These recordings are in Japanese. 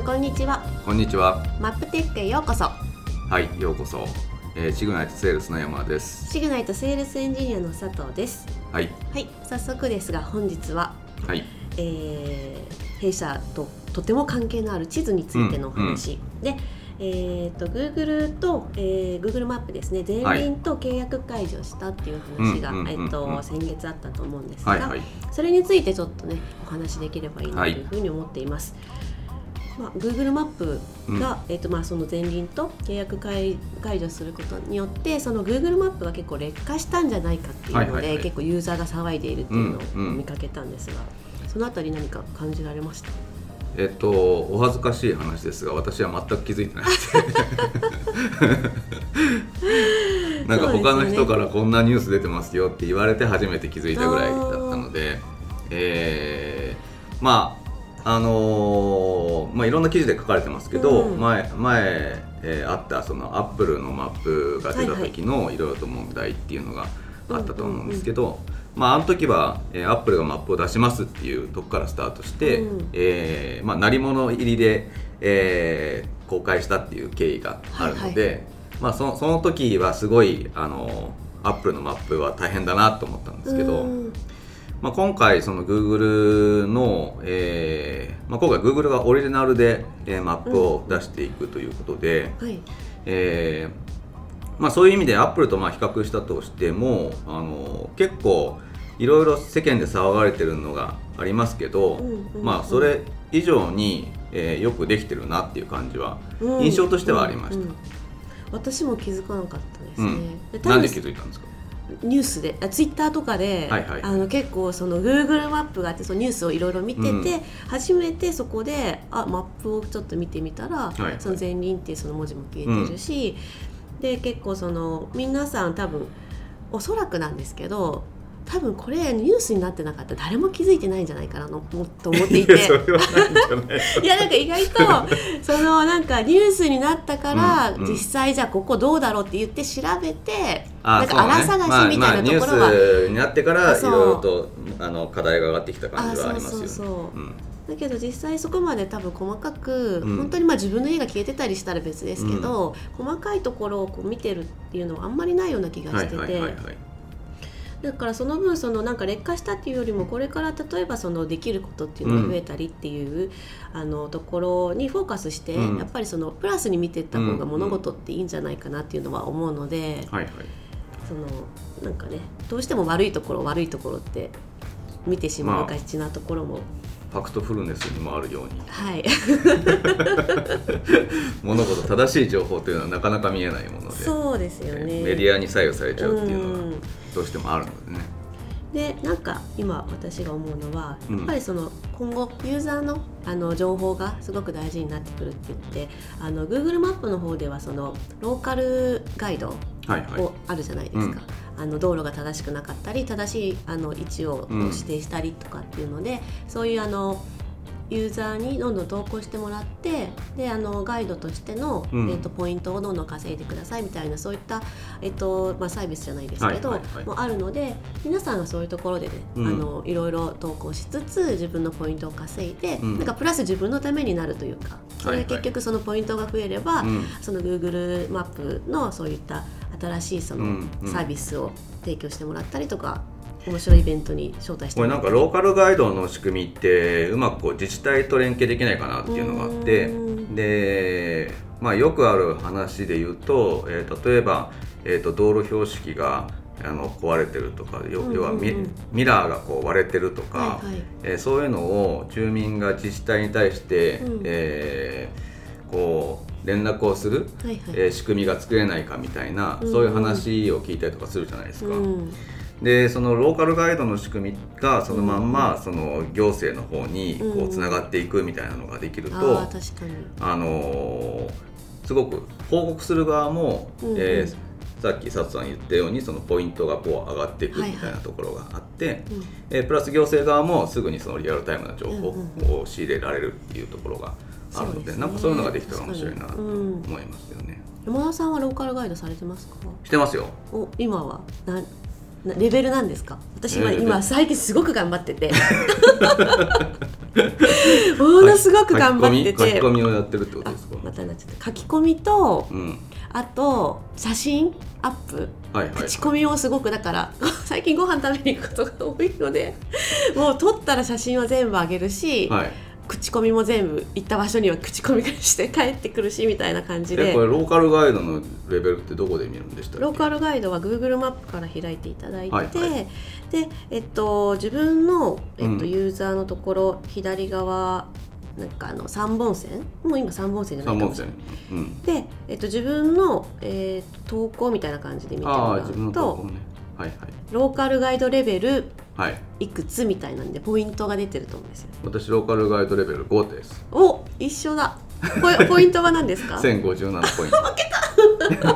んこんにちは。こんにちは。マップテックへようこそ。はい、ようこそ。えー、シグナイトセールスの山田です。シグナイトセールスエンジニアの佐藤です。はい、はい早速ですが本日は、はい、えー弊社ととても関係のある地図についてのお話、でえー、と Google と、えー、Google マップですね。ゼンリンと契約解除したっていう話が、うんうんうんうん。えー、と先月あったと思うんですが、はい、はい、それについてちょっとねお話しできればいいなというふうに思っています。まあ、Google マップが、えーとまあ、その前輪と契約解解除することによってその Google マップが結構劣化したんじゃないかっていうので、はいはいはい。結構ユーザーが騒いでいるっていうのをうんうん。見かけたんですが、そのあたり何か感じられました？えっと、お恥ずかしい話ですが、私は全く気づいてない。なんか他の人からこんなニュース出てますよって言われて初めて気づいたぐらいだったので、えーまああのーまあいろんな記事で書かれてますけど、うん。前前、えーあったそのアップルのマップが出た時のいろいろと問題っていうのがあったと思うんですけど、まああの時は、えーアップルがマップを出しますっていうとこからスタートして、うん。えーまあ鳴り物入りで、えー公開したっていう経緯があるので、はいはまあそのその時はすごいあのアップルのマップは大変だなと思ったんですけど。うんまあ、今回その Google の、えーまあ、今回 Google がオリジナルで、えーマップを出していくということで、はい。えーまあ、そういう意味で Apple とまあ比較したとしてもあの結構いろいろ世間で騒がれてるのがありますけど、うんうんうん。まあ、それ以上に、えーよくできてるなっていう感じはうん。印象としてはありました。うんうん。私も気づかなかったですね、うん。なんで気づいたんですか？ニュースであツイッターとかで、はいはい。あの結構その Google マップがあってそのニュースをいろいろ見てて、うん初めてそこであマップをちょっと見てみたら、いはい。その前輪っていうその文字も消えてるし、で結構その皆さん多分おそらくなんですけど多分これニュースになってなかったら誰も気づいてないんじゃないかなと思っていて。いやないんか意外と そのなんかニュースになったから、実際じゃあここどうだろうって言って調べてなんか荒探しみたいなところは、まあまあ、ニュースになってからいろいろとあの課題が上がってきた感じはありますよね。あそうそうそう。うん。だけど実際そこまで多分細かく、うん。本当にまあ自分の家が消えてたりしたら別ですけど、細かいところをこう見てるっていうのはあんまりないような気がはいしてて、はいはいはい。だからその分そのなんか劣化したっていうよりもこれから例えばそのできることっていうのが増えたりっていう、あのところにフォーカスして、うん。やっぱりそのプラスに見ていった方が物事っていいんじゃないかなっていうのは思うので、はいはい。そのなんかねどうしても悪いところ悪いところって見てしまうがちなところも、ファクトフルネスにもあるようにはい 物事正しい情報というのはなかなか見えないもので、そうですよね。メディアに左右されちゃうっていうのはうんどうしてもあるのでね。でなんか今私が思うのは、うんやっぱりその今後ユーザーのあの情報がすごく大事になってくるって言ってあの Google マップの方ではそのローカルガイドはいはい。をあるじゃないですか、あの道路が正しくなかったり正しいあの位置をうん指定したりとかっていうので、そういうあのユーザーにどんどん投稿してもらってであのガイドとしての、うん。えー、とポイントをどんどん稼いでくださいみたいなそういった、えーとまあ、サービスじゃないですけど、はいはいはい。もあるので皆さんがそういうところでね、うん。あのいろいろ投稿しつつ自分のポイントを稼いで、うん。なんかプラス自分のためになるというかそれで結局そのポイントが増えれば、うん。その Google マップのそういった新しいそのサービスを提供してもらったりとか、面白いイベントに招待してこれなんかローカルガイドの仕組みってうまくこう自治体と連携できないかなっていうのがあってうん。で、まあ、よくある話で言うと、えー例えば、えー、と道路標識があの壊れてるとか要はミミラーがこう割れてるとか、はいはい。えーそういうのを住民が自治体に対して、うん。えーこう連絡をする、はいはい。えー仕組みが作れないかみたいな、うんそういう話を聞いたりとかするじゃないですか。うん。でそのローカルガイドの仕組みがそのまんまその行政の方にこうん。うつながっていくみたいなのができると、ああ確かに。あのーすごく報告する側も、うんうん。えーさっき佐藤さん言ったようにそのポイントがこう上がっていくみたいなところがあって、うんえープラス行政側もすぐにそのリアルタイムな情報うん。を仕入れられるっていうところがあるのでね。なんかそういうのができたら面白いなと思いますよね。山田さんはローカルガイドされてますか？してますよ。お今は？ななレベルなんですか？私今,、えー今最近すごく頑張ってて。ものすごく頑張ってて。書き込みをやってるってことですか？またなっちゃった。書き込みと、うん、あと写真アップ、はいはいはい、口コミをすごくだから 最近ご飯食べに行くことが多いのでもう撮ったら写真は全部あげるし、はい口コミも全部行った場所には口コミして帰ってくるしみたいな感じで。これローカルガイドのレベルってどこで見るんでしたローカルガイドは Google マップから開いていただいて、はいはい、で、えっと、自分の、えっと、ユーザーのところ、うん、左側なんかあの3本線？もう今3本線じゃないか。もしれない、うん、で、えっと、自分の、えー、投稿みたいな感じで見てもらうと、ね。はいはい、ローカルガイドレベルい。くつみたいなんでポイントが出てると思うんですよ。私ローカルガイドレベル5です。お一緒だ。ポ ポイントは何ですか？1057ポイント。負けた。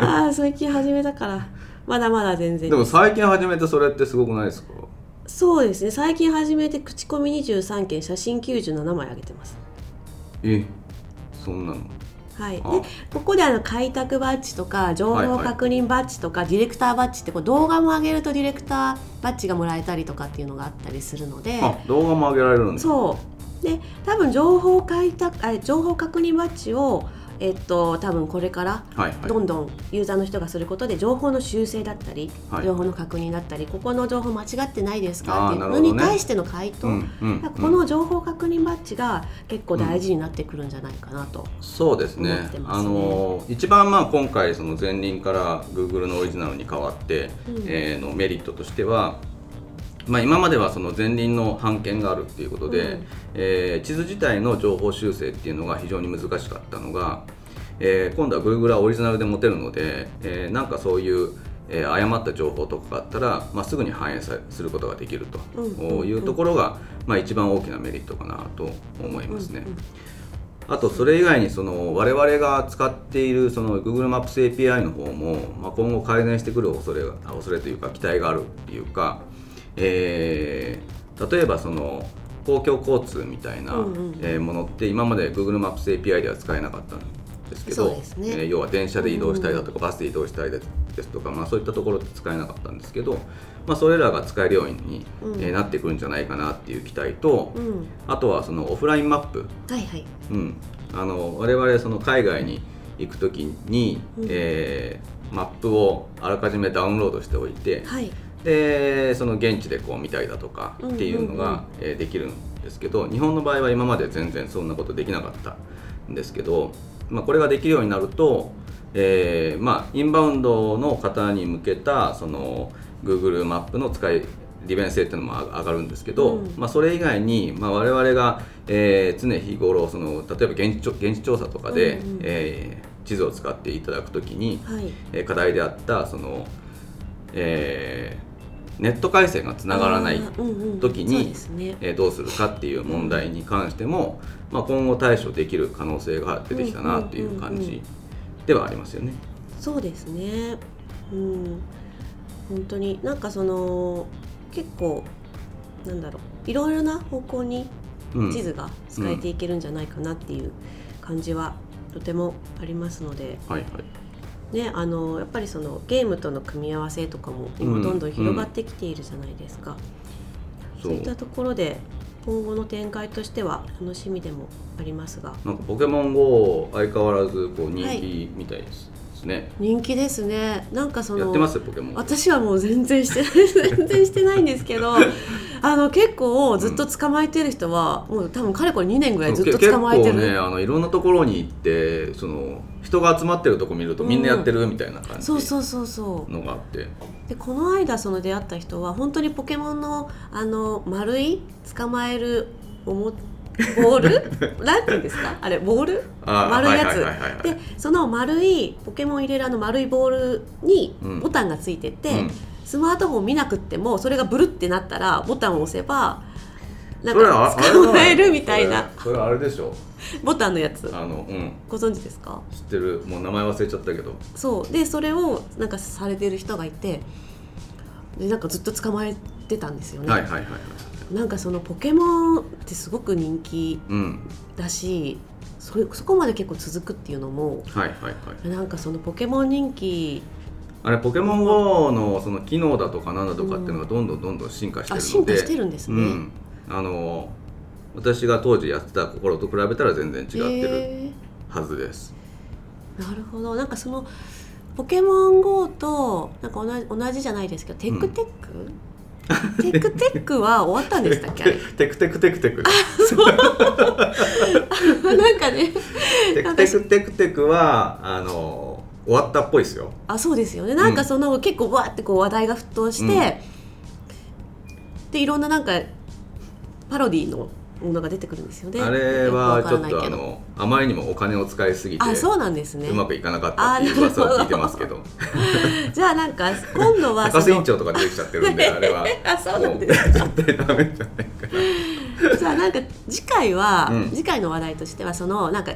ああ最近始めたから。まだまだ全然でも最近始めてそれってすごくないですか？そうですね。最近始めて口コミ23件写真97枚上げてます。えそんなのはい、でここであの開拓バッジとか情報確認バッジとか、ディレクターバッジってこう動画も上げるとディレクターバッジがもらえたりとかっていうのがあったりするので動画も上げられるんですそう。で多分情報開拓あ情報確認バッジをえっと、多分これからどんどんユーザーの人がすることで情報の修正だったり、はい、情報の確認だったりここの情報間違ってないですか？っていうのに対しての回答、ねうんうん、この情報確認バッジが結構大事になってくるんじゃないかなと、うん、そうですね、ね、あの一番まあ今回その前輪から Google のオリジナルに変わって、うん、えー、のメリットとしてはまあ、今まではその前輪の版権があるっていうことで、うん、えー、地図自体の情報修正っていうのが非常に難しかったのが、えー、今度は Google はオリジナルで持てるので、えー、なんかそういう、えー、誤った情報とかがあったら、まあ、すぐに反映さすることができるというところが、まあ、一番大きなメリットかなと思いますね。あとそれ以外にその我々が使っているその Google Maps API の方も、まあ、今後改善してくる恐れが恐れというか期待があるっていうか、えー、例えばその公共交通みたいなものって今まで Google Maps API では使えなかったんですけど、ね。えー、要は電車で移動したりだとか、バスで移動したりですとか、まあ、そういったところって使えなかったんですけど、まあ、それらが使えるように、えなってくるんじゃないかなっていう期待と、うん、あとはそのオフラインマップ、はいはい。うん、あの我々その海外に行く時に、うん、えー、マップをあらかじめダウンロードしておいて、はいでその現地でこう見たりだとかっていうのが、えできるんですけど日本の場合は今まで全然そんなことできなかったんですけど、まあ、これができるようになると、えー、まあ、インバウンドの方に向けたその Google マップの使い利便性っていうのも上がるんですけど、うん、まあ、それ以外に、まあ、我々が、えー、常日頃その例えば現地現地調査とかで、うんうん、えー、地図を使っていただくときに、はい、えー、課題であったその、えーネット回線がつながらない時に、えどうするかっていう問題に関しても、まあ、今後対処できる可能性が出てきたなっていう感じではありますよね。そうですね、うん、本当に。なんかその結構なんだろう。いろいろな方向に地図が使えていけるんじゃないかなっていう感じはとてもありますので、はいはいね、あのやっぱりそのゲームとの組み合わせとかも今どんどん広がってきているじゃないですか、う。ん、そういったところで今後の展開としては楽しみでもありますが。なんかポケモン GO 相変わらずこう人気みたいです、はい人気ですね。なんかそのやってますポケモン。私はもう全然してない 全然してないんですけど あの結構ずっと捕まえてる人は、うん、もう多分かれこれ2年ぐらいずっと捕まえてる。ねあのいろんなところに行ってその人が集まってるとこ見るとみんなやってるみたいな感じ、そうそうそうそう。のがあって。でこの間その出会った人は本当にポケモンのあの丸い捕まえるおもボール？なんていうんですか？あれボール？丸いやつ、でその丸いポケモン入れるあの丸いボールにボタンがついてて、うん、スマートフォン見なくってもそれがブルってなったらボタンを押せばなんか捕まえるみたいな。それあれでしょ。ボタンのやつ。あの、うん、ご存知ですか？知ってる。もう名前忘れちゃったけど。そう。でそれをなんかされてる人がいて。でなんかずっと捕まえてたんですよね。はいはいはいはいなんかそのポケモンってすごく人気だし、うん、そそこまで結構続くっていうのも、はいはいはい、なんかそのポケモン人気あれポケモン GO のその機能だとかなんだとかっていうのがどんどんどんどん進化してるので、進化してるんですね、うん、あの私が当時やってた頃と比べたら全然違ってるはずです。なるほど。なんかそのポケモン GO となんか同じ同じじゃないですけどテックテック、うんテクテックは終わったんでしたっけ？テクテクテクテク。なんかね。テクテクテクテクはあの終わったっぽいですよ。あそうですよね。なんかその、うん、結構わってこう話題が沸騰して、うん、でいろんななんかパロディのものが出てくるんですよね。あれはちょっとあのあまりにもお金を使いすぎてあそうなんですね。うまくいかなかったっていう噂を聞いてますけど。じゃあなんか今度は高瀬委員長とか出てきちゃってるんで あれは。あそうなんです絶対ダメじゃないかな。じゃあなんか次回は、うん、次回の話題としてはそのなんか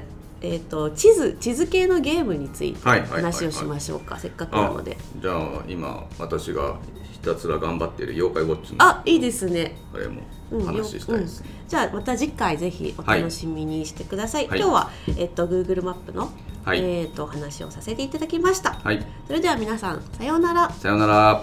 えーと、地図地図系のゲームについて話をしましょうか、せっかくなので。じゃあ今私がひたすら頑張っている妖怪ウォッチのあいいですね。あれも話したいです、ね。うん、じゃあまた次回ぜひお楽しみにしてください、はい、今日は、えっと、Google マップの、はい、えっと、話をさせていただきました、はい、それでは皆さんさようなら。さようなら